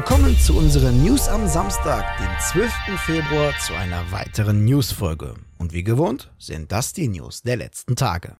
Willkommen zu unseren News am Samstag, den 12. Februar, zu einer weiteren Newsfolge. Und wie gewohnt sind das die News der letzten Tage.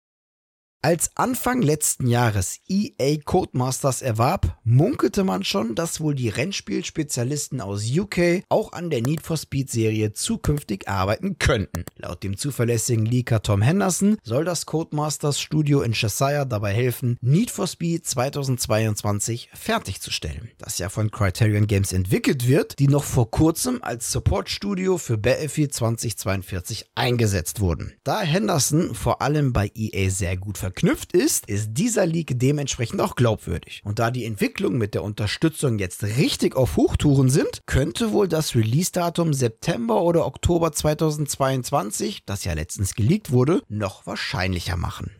Als Anfang letzten Jahres EA Codemasters erwarb, munkelte man schon, dass wohl die Rennspielspezialisten aus UK auch an der Need for Speed Serie zukünftig arbeiten könnten. Laut dem zuverlässigen Leaker Tom Henderson soll das Codemasters Studio in Cheshire dabei helfen, Need for Speed 2022 fertigzustellen. Das ja von Criterion Games entwickelt wird, die noch vor kurzem als Support-Studio für Battlefield 2042 eingesetzt wurden. Da Henderson vor allem bei EA sehr gut verknüpft ist, ist dieser Leak dementsprechend auch glaubwürdig. Und da die Entwicklung mit der Unterstützung jetzt richtig auf Hochtouren sind, könnte wohl das Release-Datum September oder Oktober 2022, das ja letztens geleakt wurde, noch wahrscheinlicher machen.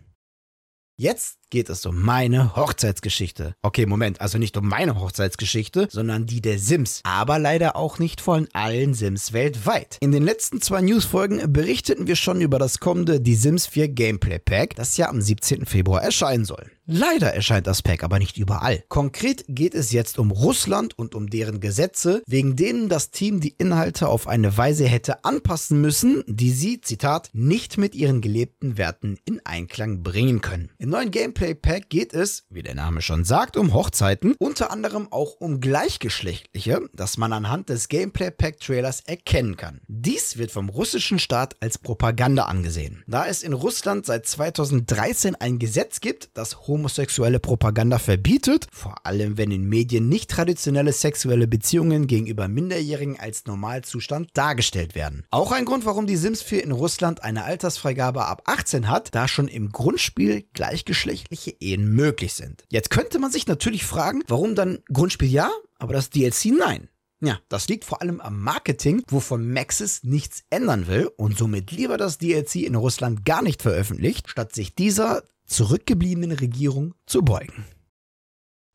Jetzt geht es um meine Hochzeitsgeschichte. Okay, Moment, also nicht um meine Hochzeitsgeschichte, sondern die der Sims. Aber leider auch nicht von allen Sims weltweit. In den letzten zwei Newsfolgen berichteten wir schon über das kommende Die Sims 4 Gameplay Pack, das ja am 17. Februar erscheinen soll. Leider erscheint das Pack aber nicht überall. Konkret geht es jetzt um Russland und um deren Gesetze, wegen denen das Team die Inhalte auf eine Weise hätte anpassen müssen, die sie, Zitat, nicht mit ihren gelebten Werten in Einklang bringen können. Im neuen Gameplay Gameplay Pack geht es, wie der Name schon sagt, um Hochzeiten, unter anderem auch um gleichgeschlechtliche, das man anhand des Gameplay Pack Trailers erkennen kann. Dies wird vom russischen Staat als Propaganda angesehen. Da es in Russland seit 2013 ein Gesetz gibt, das homosexuelle Propaganda verbietet, vor allem wenn in Medien nicht traditionelle sexuelle Beziehungen gegenüber Minderjährigen als Normalzustand dargestellt werden. Auch ein Grund, warum die Sims 4 in Russland eine Altersfreigabe ab 18 hat, da schon im Grundspiel gleichgeschlechtliche geschlechtliche Ehen möglich sind. Jetzt könnte man sich natürlich fragen, warum dann Grundspiel ja, aber das DLC nein. Ja, das liegt vor allem am Marketing, wovon Maxis nichts ändern will und somit lieber das DLC in Russland gar nicht veröffentlicht, statt sich dieser zurückgebliebenen Regierung zu beugen.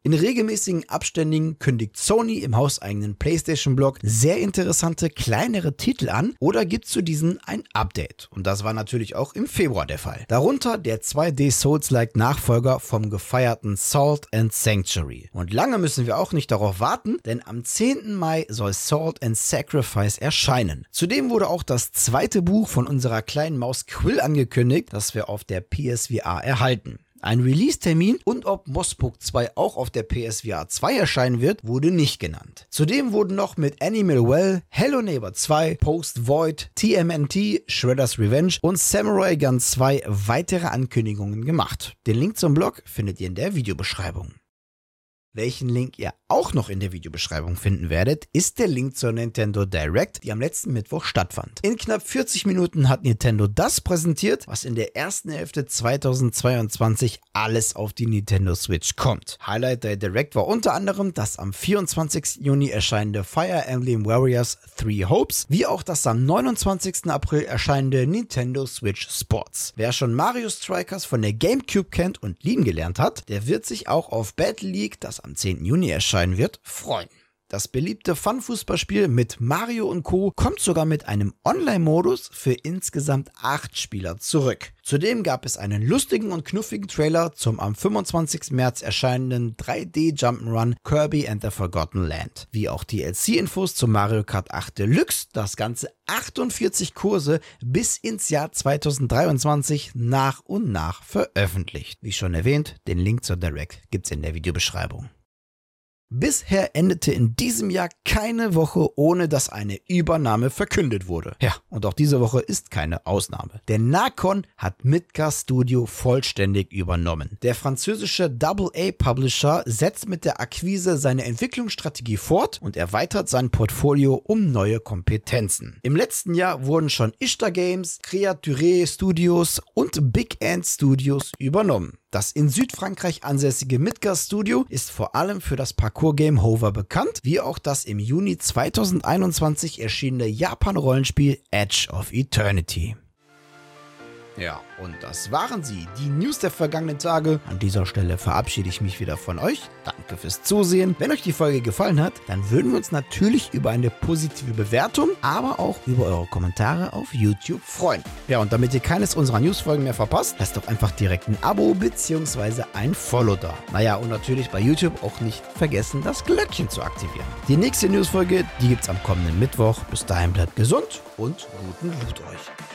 In regelmäßigen Abständen kündigt Sony im hauseigenen PlayStation-Blog sehr interessante kleinere Titel an oder gibt zu diesen ein Update. Und das war natürlich auch im Februar der Fall. Darunter der 2D Souls-like Nachfolger vom gefeierten Salt and Sanctuary. Und lange müssen wir auch nicht darauf warten, denn am 10. Mai soll Salt and Sacrifice erscheinen. Zudem wurde auch das zweite Buch von unserer kleinen Maus Quill angekündigt, das wir auf der PSVR erhalten. Ein Release-Termin und ob Mossbook 2 auch auf der PSVR 2 erscheinen wird, wurde nicht genannt. Zudem wurden noch mit Animal Well, Hello Neighbor 2, Post Void, TMNT, Shredder's Revenge und Samurai Gun 2 weitere Ankündigungen gemacht. Den Link zum Blog findet ihr in der Videobeschreibung. Welchen Link ihr auch noch in der Videobeschreibung finden werdet, ist der Link zur Nintendo Direct, die am letzten Mittwoch stattfand. In knapp 40 Minuten hat Nintendo das präsentiert, was in der ersten Hälfte 2022 alles auf die Nintendo Switch kommt. Highlight der Direct war unter anderem das am 24. Juni erscheinende Fire Emblem Warriors 3 Hopes, wie auch das am 29. April erscheinende Nintendo Switch Sports. Wer schon Mario Strikers von der GameCube kennt und lieben gelernt hat, der wird sich auch auf Battle League, das am 10. Juni erscheinen wird, freuen. Das beliebte Fun-Fußballspiel mit Mario und Co. kommt sogar mit einem Online-Modus für insgesamt acht Spieler zurück. Zudem gab es einen lustigen und knuffigen Trailer zum am 25. März erscheinenden 3D Jump'n'Run Kirby and the Forgotten Land, wie auch DLC-Infos zu Mario Kart 8 Deluxe, das ganze 48 Kurse bis ins Jahr 2023 nach und nach veröffentlicht. Wie schon erwähnt, den Link zur Direct gibt's in der Videobeschreibung. Bisher endete in diesem Jahr keine Woche, ohne dass eine Übernahme verkündet wurde. Ja, und auch diese Woche ist keine Ausnahme. Der Nakon hat Midgar Studio vollständig übernommen. Der französische AA-Publisher setzt mit der Akquise seine Entwicklungsstrategie fort und erweitert sein Portfolio um neue Kompetenzen. Im letzten Jahr wurden schon Ishtar Games, Creature Studios und Big End Studios übernommen. Das in Südfrankreich ansässige Midgar Studio ist vor allem für das Parkour-Game Hover bekannt, wie auch das im Juni 2021 erschienene Japan-Rollenspiel Edge of Eternity. Ja, und das waren sie, die News der vergangenen Tage. An dieser Stelle verabschiede ich mich wieder von euch. Danke fürs Zusehen. Wenn euch die Folge gefallen hat, dann würden wir uns natürlich über eine positive Bewertung, aber auch über eure Kommentare auf YouTube freuen. Ja, und damit ihr keines unserer Newsfolgen mehr verpasst, lasst doch einfach direkt ein Abo bzw. ein Follow da. Naja, und natürlich bei YouTube auch nicht vergessen, das Glöckchen zu aktivieren. Die nächste Newsfolge, die gibt's am kommenden Mittwoch. Bis dahin bleibt gesund und guten Loot euch.